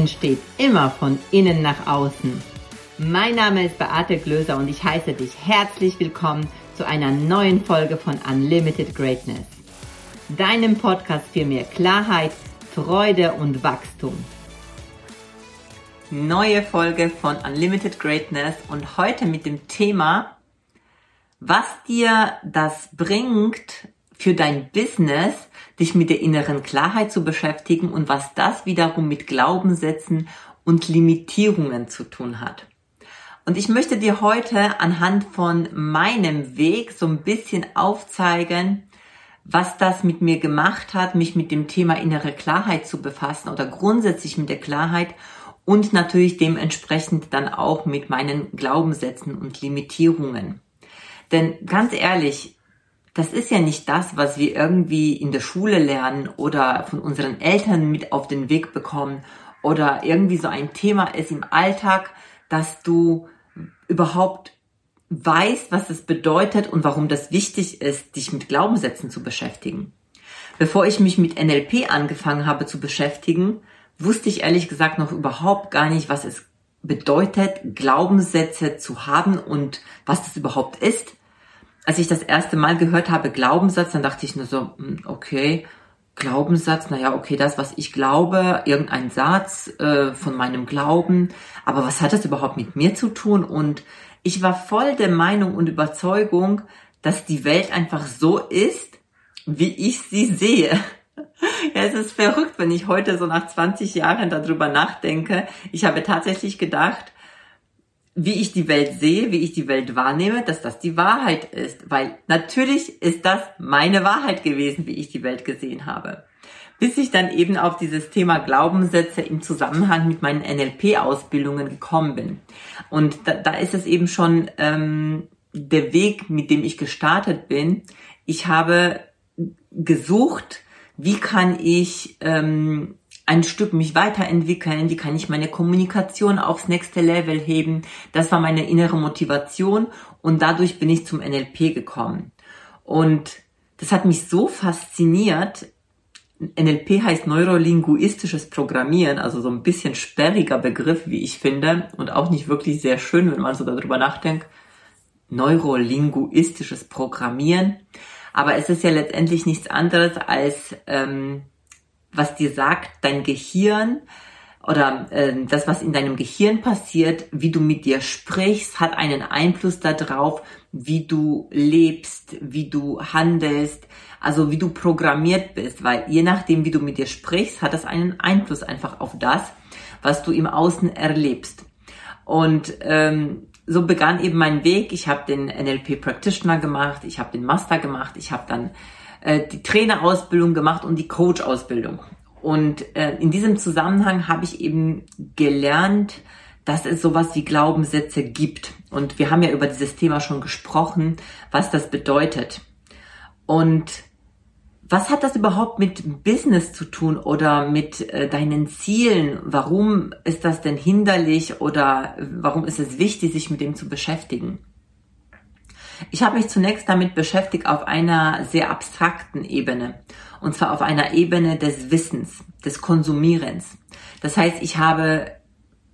Entsteht immer von innen nach außen. Mein Name ist Beate Glöser und ich heiße dich herzlich willkommen zu einer neuen Folge von Unlimited Greatness. Deinem Podcast für mehr Klarheit, Freude und Wachstum. Neue Folge von Unlimited Greatness und heute mit dem Thema, was dir das bringt für dein Business, dich mit der inneren Klarheit zu beschäftigen und was das wiederum mit Glaubenssätzen und Limitierungen zu tun hat. Und ich möchte dir heute anhand von meinem Weg so ein bisschen aufzeigen, was das mit mir gemacht hat, mich mit dem Thema innere Klarheit zu befassen oder grundsätzlich mit der Klarheit und natürlich dementsprechend dann auch mit meinen Glaubenssätzen und Limitierungen. Denn ganz ehrlich, das ist ja nicht das, was wir irgendwie in der Schule lernen oder von unseren Eltern mit auf den Weg bekommen oder irgendwie so ein Thema ist im Alltag, dass du überhaupt weißt, was es bedeutet und warum das wichtig ist, dich mit Glaubenssätzen zu beschäftigen. Bevor ich mich mit NLP angefangen habe zu beschäftigen, wusste ich ehrlich gesagt noch überhaupt gar nicht, was es bedeutet, Glaubenssätze zu haben und was das überhaupt ist. Als ich das erste Mal gehört habe, Glaubenssatz, dann dachte ich nur so, hm, okay, Glaubenssatz, naja, okay, das, was ich glaube, irgendein Satz äh, von meinem Glauben, aber was hat das überhaupt mit mir zu tun? Und ich war voll der Meinung und Überzeugung, dass die Welt einfach so ist, wie ich sie sehe. Ja, es ist verrückt, wenn ich heute so nach 20 Jahren darüber nachdenke. Ich habe tatsächlich gedacht, wie ich die Welt sehe, wie ich die Welt wahrnehme, dass das die Wahrheit ist. Weil natürlich ist das meine Wahrheit gewesen, wie ich die Welt gesehen habe. Bis ich dann eben auf dieses Thema Glaubenssätze im Zusammenhang mit meinen NLP-Ausbildungen gekommen bin. Und da, da ist es eben schon ähm, der Weg, mit dem ich gestartet bin. Ich habe gesucht, wie kann ich ähm, ein Stück mich weiterentwickeln, wie kann ich meine Kommunikation aufs nächste Level heben. Das war meine innere Motivation und dadurch bin ich zum NLP gekommen. Und das hat mich so fasziniert. NLP heißt neurolinguistisches Programmieren, also so ein bisschen sperriger Begriff, wie ich finde, und auch nicht wirklich sehr schön, wenn man so darüber nachdenkt. Neurolinguistisches Programmieren. Aber es ist ja letztendlich nichts anderes als ähm, was dir sagt, dein Gehirn oder äh, das, was in deinem Gehirn passiert, wie du mit dir sprichst, hat einen Einfluss darauf, wie du lebst, wie du handelst, also wie du programmiert bist, weil je nachdem, wie du mit dir sprichst, hat das einen Einfluss einfach auf das, was du im Außen erlebst. Und ähm, so begann eben mein Weg. Ich habe den NLP Practitioner gemacht, ich habe den Master gemacht, ich habe dann äh, die Trainerausbildung gemacht und die Coach-Ausbildung. Und äh, in diesem Zusammenhang habe ich eben gelernt, dass es sowas wie Glaubenssätze gibt. Und wir haben ja über dieses Thema schon gesprochen, was das bedeutet. Und was hat das überhaupt mit Business zu tun oder mit äh, deinen Zielen? Warum ist das denn hinderlich oder warum ist es wichtig, sich mit dem zu beschäftigen? Ich habe mich zunächst damit beschäftigt auf einer sehr abstrakten Ebene. Und zwar auf einer Ebene des Wissens, des Konsumierens. Das heißt, ich habe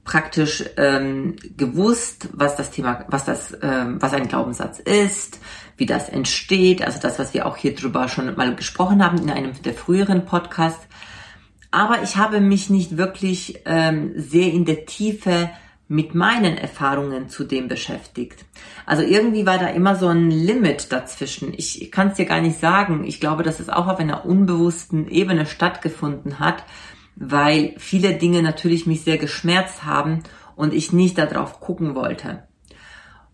praktisch ähm, gewusst, was das Thema, was das, ähm, was ein Glaubenssatz ist, wie das entsteht, also das, was wir auch hier drüber schon mal gesprochen haben in einem der früheren Podcasts. Aber ich habe mich nicht wirklich ähm, sehr in der Tiefe mit meinen Erfahrungen zu dem beschäftigt. Also irgendwie war da immer so ein Limit dazwischen. Ich kann es dir gar nicht sagen. Ich glaube, dass es auch auf einer unbewussten Ebene stattgefunden hat, weil viele Dinge natürlich mich sehr geschmerzt haben und ich nicht darauf gucken wollte.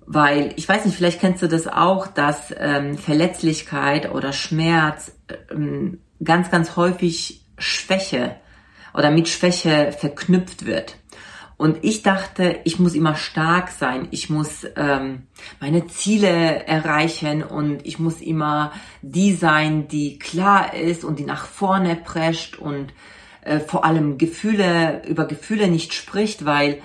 Weil, ich weiß nicht, vielleicht kennst du das auch, dass ähm, Verletzlichkeit oder Schmerz ähm, ganz, ganz häufig Schwäche oder mit Schwäche verknüpft wird. Und ich dachte, ich muss immer stark sein, ich muss ähm, meine Ziele erreichen und ich muss immer die sein, die klar ist und die nach vorne prescht und äh, vor allem Gefühle über Gefühle nicht spricht, weil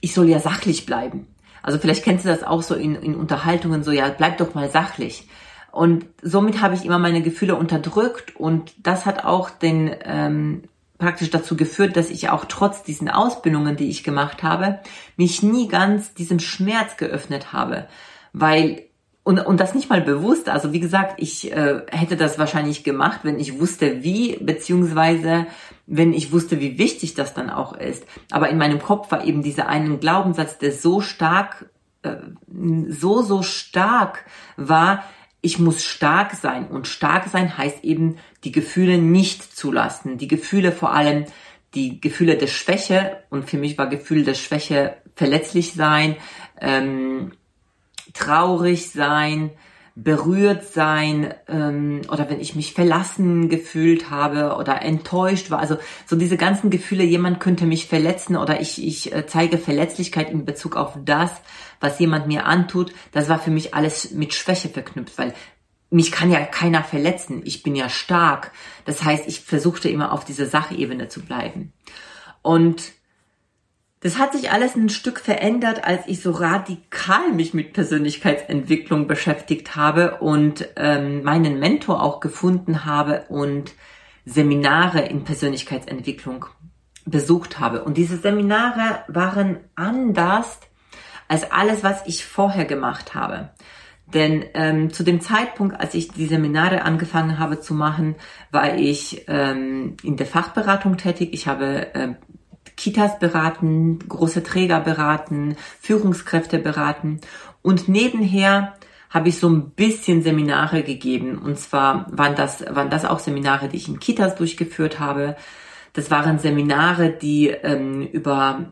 ich soll ja sachlich bleiben. Also vielleicht kennst du das auch so in, in Unterhaltungen, so ja, bleib doch mal sachlich. Und somit habe ich immer meine Gefühle unterdrückt und das hat auch den ähm, praktisch dazu geführt, dass ich auch trotz diesen Ausbildungen, die ich gemacht habe, mich nie ganz diesem Schmerz geöffnet habe, weil und, und das nicht mal bewusst. Also wie gesagt, ich äh, hätte das wahrscheinlich gemacht, wenn ich wusste wie, beziehungsweise wenn ich wusste, wie wichtig das dann auch ist. Aber in meinem Kopf war eben dieser einen Glaubenssatz, der so stark, äh, so, so stark war, ich muss stark sein. Und stark sein heißt eben, die Gefühle nicht zulassen. Die Gefühle vor allem, die Gefühle der Schwäche. Und für mich war Gefühl der Schwäche verletzlich sein, ähm, traurig sein, berührt sein ähm, oder wenn ich mich verlassen gefühlt habe oder enttäuscht war. Also so diese ganzen Gefühle, jemand könnte mich verletzen oder ich, ich äh, zeige Verletzlichkeit in Bezug auf das, was jemand mir antut. Das war für mich alles mit Schwäche verknüpft, weil mich kann ja keiner verletzen. Ich bin ja stark. Das heißt, ich versuchte immer auf dieser Sachebene zu bleiben. Und das hat sich alles ein Stück verändert, als ich so radikal mich mit Persönlichkeitsentwicklung beschäftigt habe und ähm, meinen Mentor auch gefunden habe und Seminare in Persönlichkeitsentwicklung besucht habe. Und diese Seminare waren anders als alles, was ich vorher gemacht habe. Denn ähm, zu dem Zeitpunkt, als ich die Seminare angefangen habe zu machen, war ich ähm, in der Fachberatung tätig. Ich habe äh, Kitas beraten, große Träger beraten, Führungskräfte beraten und nebenher habe ich so ein bisschen Seminare gegeben. Und zwar waren das, waren das auch Seminare, die ich in Kitas durchgeführt habe. Das waren Seminare, die ähm, über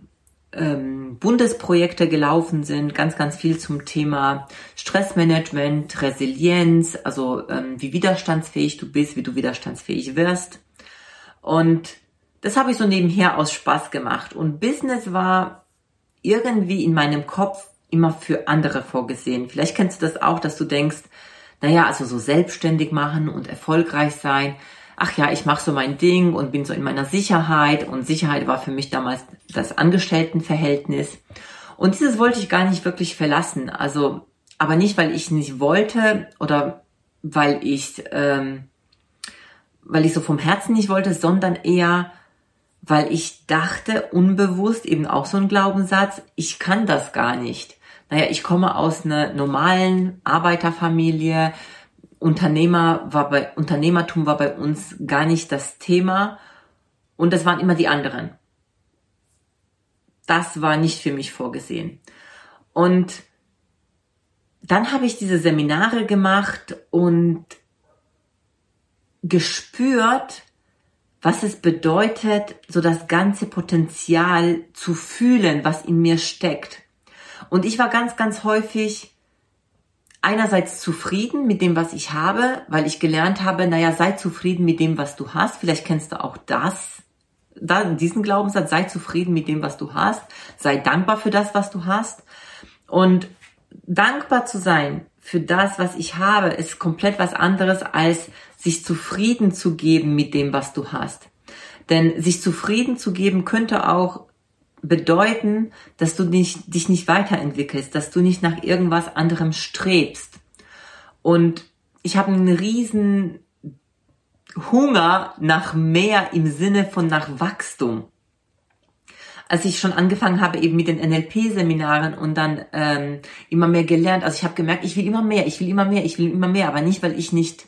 ähm, Bundesprojekte gelaufen sind, ganz, ganz viel zum Thema Stressmanagement, Resilienz, also ähm, wie widerstandsfähig du bist, wie du widerstandsfähig wirst. Und das habe ich so nebenher aus Spaß gemacht. Und Business war irgendwie in meinem Kopf immer für andere vorgesehen. Vielleicht kennst du das auch, dass du denkst, naja, also so selbstständig machen und erfolgreich sein. Ach ja, ich mache so mein Ding und bin so in meiner Sicherheit. Und Sicherheit war für mich damals das Angestelltenverhältnis. Und dieses wollte ich gar nicht wirklich verlassen. Also, aber nicht, weil ich nicht wollte oder weil ich, ähm, weil ich so vom Herzen nicht wollte, sondern eher, weil ich dachte, unbewusst, eben auch so ein Glaubenssatz, ich kann das gar nicht. Naja, ich komme aus einer normalen Arbeiterfamilie, Unternehmer war bei, Unternehmertum war bei uns gar nicht das Thema und das waren immer die anderen. Das war nicht für mich vorgesehen. Und dann habe ich diese Seminare gemacht und gespürt, was es bedeutet, so das ganze Potenzial zu fühlen, was in mir steckt. Und ich war ganz, ganz häufig einerseits zufrieden mit dem, was ich habe, weil ich gelernt habe, naja, sei zufrieden mit dem, was du hast. Vielleicht kennst du auch das, da, diesen Glaubenssatz, sei zufrieden mit dem, was du hast, sei dankbar für das, was du hast. Und dankbar zu sein für das, was ich habe, ist komplett was anderes als sich zufrieden zu geben mit dem, was du hast. Denn sich zufrieden zu geben könnte auch bedeuten, dass du nicht, dich nicht weiterentwickelst, dass du nicht nach irgendwas anderem strebst. Und ich habe einen riesen Hunger nach mehr im Sinne von nach Wachstum. Als ich schon angefangen habe eben mit den NLP-Seminaren und dann ähm, immer mehr gelernt, also ich habe gemerkt, ich will immer mehr, ich will immer mehr, ich will immer mehr, aber nicht, weil ich nicht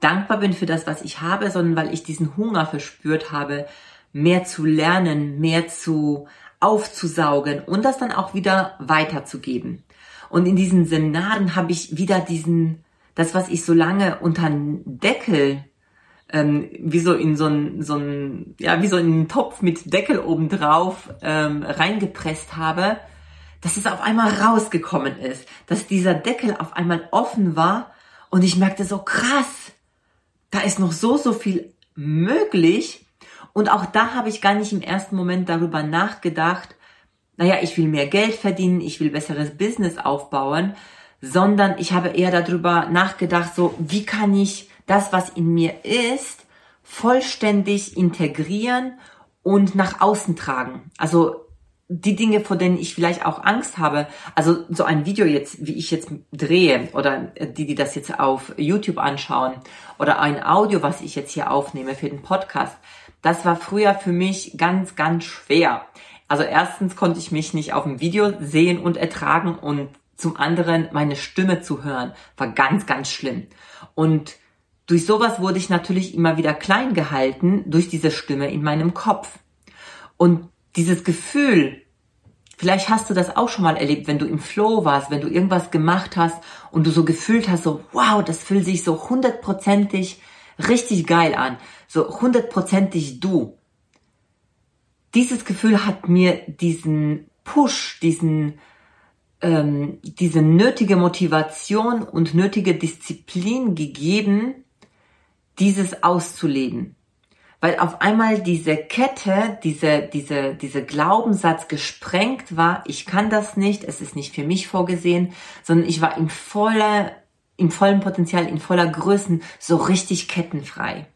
dankbar bin für das, was ich habe, sondern weil ich diesen Hunger verspürt habe, mehr zu lernen, mehr zu aufzusaugen und das dann auch wieder weiterzugeben. Und in diesen Seminaren habe ich wieder diesen, das, was ich so lange unter Deckel, ähm, wie so in so ein, so ein, ja, wie so in einen Topf mit Deckel obendrauf ähm, reingepresst habe, dass es auf einmal rausgekommen ist, dass dieser Deckel auf einmal offen war und ich merkte so krass, da ist noch so, so viel möglich. Und auch da habe ich gar nicht im ersten Moment darüber nachgedacht, naja, ich will mehr Geld verdienen, ich will besseres Business aufbauen, sondern ich habe eher darüber nachgedacht, so, wie kann ich das, was in mir ist, vollständig integrieren und nach außen tragen. Also die Dinge, vor denen ich vielleicht auch Angst habe, also so ein Video jetzt, wie ich jetzt drehe, oder die, die das jetzt auf YouTube anschauen, oder ein Audio, was ich jetzt hier aufnehme für den Podcast, das war früher für mich ganz, ganz schwer. Also erstens konnte ich mich nicht auf dem Video sehen und ertragen und zum anderen meine Stimme zu hören, war ganz, ganz schlimm. Und durch sowas wurde ich natürlich immer wieder klein gehalten durch diese Stimme in meinem Kopf. Und dieses Gefühl, vielleicht hast du das auch schon mal erlebt, wenn du im Flow warst, wenn du irgendwas gemacht hast und du so gefühlt hast, so, wow, das fühlt sich so hundertprozentig richtig geil an, so hundertprozentig du. Dieses Gefühl hat mir diesen Push, diesen, ähm, diese nötige Motivation und nötige Disziplin gegeben, dieses auszuleben weil auf einmal diese Kette, diese, diese, diese Glaubenssatz gesprengt war, ich kann das nicht, es ist nicht für mich vorgesehen, sondern ich war im voller, im vollen Potenzial, in voller Größen, so richtig kettenfrei.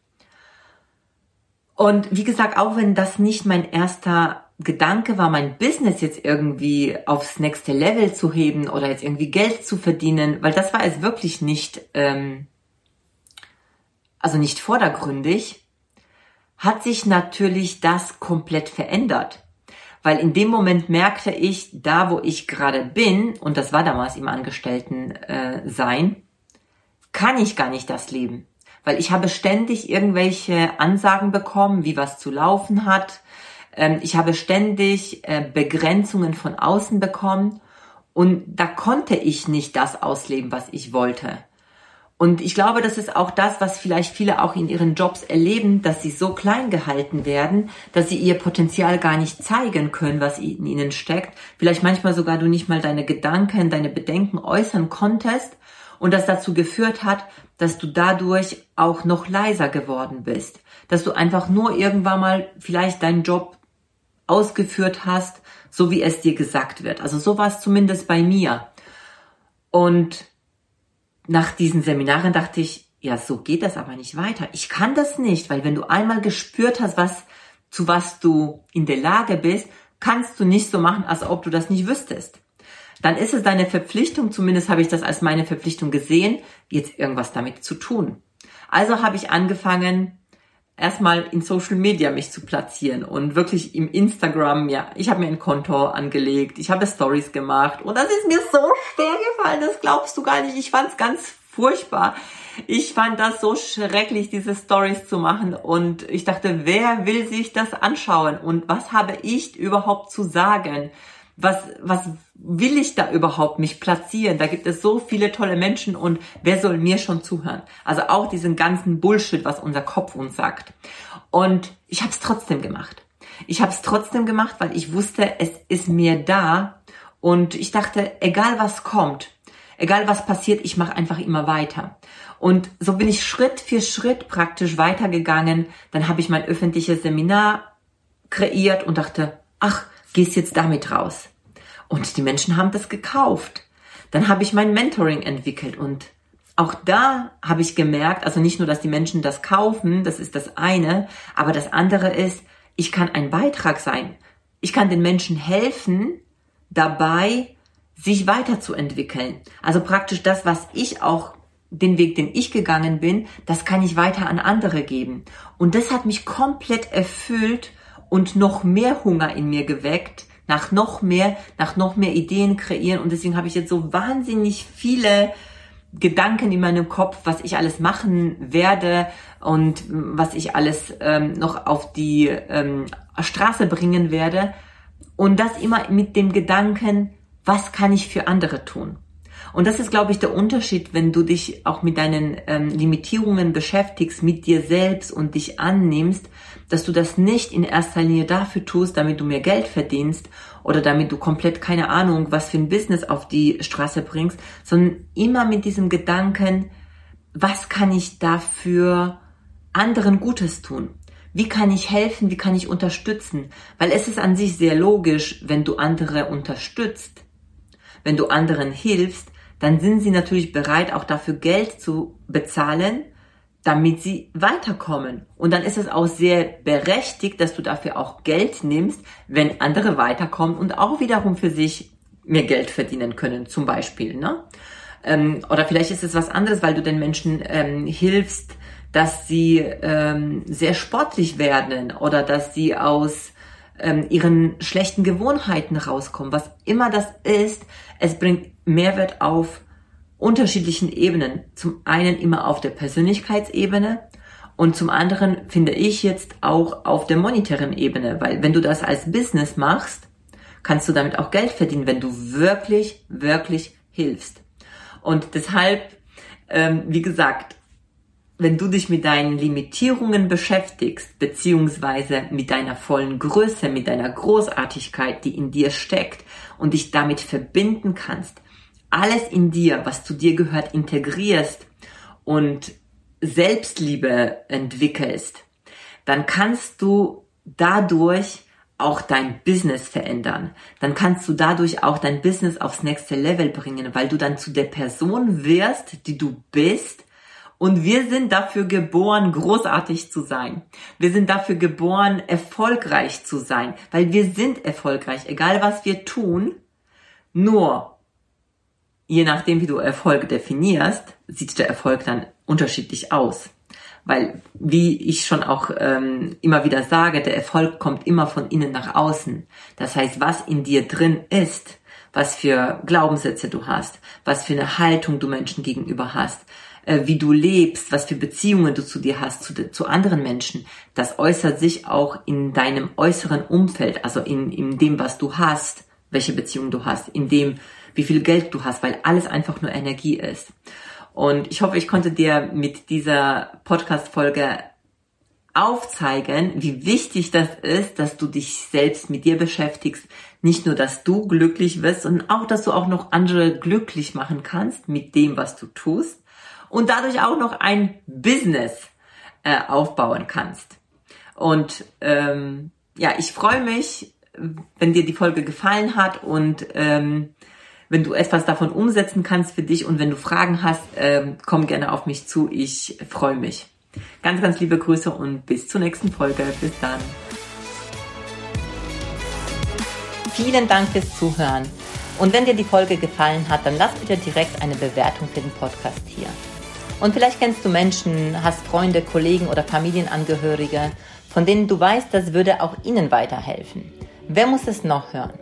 Und wie gesagt, auch wenn das nicht mein erster Gedanke war, mein Business jetzt irgendwie aufs nächste Level zu heben oder jetzt irgendwie Geld zu verdienen, weil das war es wirklich nicht, ähm, also nicht vordergründig, hat sich natürlich das komplett verändert. Weil in dem Moment merkte ich, da wo ich gerade bin, und das war damals im Angestellten äh, sein, kann ich gar nicht das leben. Weil ich habe ständig irgendwelche Ansagen bekommen, wie was zu laufen hat. Ähm, ich habe ständig äh, Begrenzungen von außen bekommen. Und da konnte ich nicht das ausleben, was ich wollte. Und ich glaube, das ist auch das, was vielleicht viele auch in ihren Jobs erleben, dass sie so klein gehalten werden, dass sie ihr Potenzial gar nicht zeigen können, was in ihnen steckt. Vielleicht manchmal sogar du nicht mal deine Gedanken, deine Bedenken äußern konntest und das dazu geführt hat, dass du dadurch auch noch leiser geworden bist. Dass du einfach nur irgendwann mal vielleicht deinen Job ausgeführt hast, so wie es dir gesagt wird. Also so war es zumindest bei mir. Und nach diesen Seminaren dachte ich, ja, so geht das aber nicht weiter. Ich kann das nicht, weil wenn du einmal gespürt hast, was, zu was du in der Lage bist, kannst du nicht so machen, als ob du das nicht wüsstest. Dann ist es deine Verpflichtung, zumindest habe ich das als meine Verpflichtung gesehen, jetzt irgendwas damit zu tun. Also habe ich angefangen, erstmal in Social Media mich zu platzieren und wirklich im Instagram, ja, ich habe mir ein Konto angelegt, ich habe Stories gemacht und das ist mir so schwer gefallen, das glaubst du gar nicht. Ich fand es ganz furchtbar. Ich fand das so schrecklich, diese Stories zu machen und ich dachte, wer will sich das anschauen und was habe ich überhaupt zu sagen? Was, was will ich da überhaupt mich platzieren? Da gibt es so viele tolle Menschen und wer soll mir schon zuhören? Also auch diesen ganzen Bullshit, was unser Kopf uns sagt. Und ich habe es trotzdem gemacht. Ich habe es trotzdem gemacht, weil ich wusste, es ist mir da und ich dachte, egal was kommt, egal was passiert, ich mache einfach immer weiter. Und so bin ich Schritt für Schritt praktisch weitergegangen. Dann habe ich mein öffentliches Seminar kreiert und dachte, ach, gehst jetzt damit raus. Und die Menschen haben das gekauft. Dann habe ich mein Mentoring entwickelt und auch da habe ich gemerkt, also nicht nur, dass die Menschen das kaufen, das ist das eine, aber das andere ist, ich kann ein Beitrag sein. Ich kann den Menschen helfen, dabei sich weiterzuentwickeln. Also praktisch das, was ich auch, den Weg, den ich gegangen bin, das kann ich weiter an andere geben. Und das hat mich komplett erfüllt und noch mehr Hunger in mir geweckt, nach noch mehr, nach noch mehr Ideen kreieren. Und deswegen habe ich jetzt so wahnsinnig viele Gedanken in meinem Kopf, was ich alles machen werde und was ich alles ähm, noch auf die ähm, Straße bringen werde. Und das immer mit dem Gedanken, was kann ich für andere tun? Und das ist, glaube ich, der Unterschied, wenn du dich auch mit deinen ähm, Limitierungen beschäftigst, mit dir selbst und dich annimmst, dass du das nicht in erster Linie dafür tust, damit du mehr Geld verdienst oder damit du komplett keine Ahnung, was für ein Business auf die Straße bringst, sondern immer mit diesem Gedanken, was kann ich dafür anderen Gutes tun? Wie kann ich helfen? Wie kann ich unterstützen? Weil es ist an sich sehr logisch, wenn du andere unterstützt, wenn du anderen hilfst, dann sind sie natürlich bereit, auch dafür Geld zu bezahlen, damit sie weiterkommen. Und dann ist es auch sehr berechtigt, dass du dafür auch Geld nimmst, wenn andere weiterkommen und auch wiederum für sich mehr Geld verdienen können, zum Beispiel. Ne? Ähm, oder vielleicht ist es was anderes, weil du den Menschen ähm, hilfst, dass sie ähm, sehr sportlich werden oder dass sie aus ähm, ihren schlechten Gewohnheiten rauskommen. Was immer das ist, es bringt Mehrwert auf unterschiedlichen Ebenen. Zum einen immer auf der Persönlichkeitsebene und zum anderen finde ich jetzt auch auf der monetären Ebene, weil wenn du das als Business machst, kannst du damit auch Geld verdienen, wenn du wirklich, wirklich hilfst. Und deshalb, ähm, wie gesagt, wenn du dich mit deinen Limitierungen beschäftigst, beziehungsweise mit deiner vollen Größe, mit deiner Großartigkeit, die in dir steckt und dich damit verbinden kannst, alles in dir, was zu dir gehört, integrierst und Selbstliebe entwickelst, dann kannst du dadurch auch dein Business verändern. Dann kannst du dadurch auch dein Business aufs nächste Level bringen, weil du dann zu der Person wirst, die du bist. Und wir sind dafür geboren, großartig zu sein. Wir sind dafür geboren, erfolgreich zu sein, weil wir sind erfolgreich, egal was wir tun. Nur, je nachdem, wie du Erfolg definierst, sieht der Erfolg dann unterschiedlich aus. Weil, wie ich schon auch ähm, immer wieder sage, der Erfolg kommt immer von innen nach außen. Das heißt, was in dir drin ist, was für Glaubenssätze du hast, was für eine Haltung du Menschen gegenüber hast, äh, wie du lebst, was für Beziehungen du zu dir hast, zu, zu anderen Menschen, das äußert sich auch in deinem äußeren Umfeld, also in, in dem, was du hast, welche Beziehung du hast, in dem, wie viel Geld du hast, weil alles einfach nur Energie ist. Und ich hoffe, ich konnte dir mit dieser Podcast-Folge aufzeigen, wie wichtig das ist, dass du dich selbst mit dir beschäftigst. Nicht nur, dass du glücklich wirst, sondern auch, dass du auch noch andere glücklich machen kannst mit dem, was du tust. Und dadurch auch noch ein Business äh, aufbauen kannst. Und ähm, ja, ich freue mich, wenn dir die Folge gefallen hat und ähm, wenn du etwas davon umsetzen kannst für dich und wenn du Fragen hast, ähm, komm gerne auf mich zu. Ich freue mich. Ganz, ganz liebe Grüße und bis zur nächsten Folge. Bis dann. Vielen Dank fürs Zuhören. Und wenn dir die Folge gefallen hat, dann lass bitte direkt eine Bewertung für den Podcast hier. Und vielleicht kennst du Menschen, hast Freunde, Kollegen oder Familienangehörige, von denen du weißt, das würde auch ihnen weiterhelfen. Wer muss es noch hören?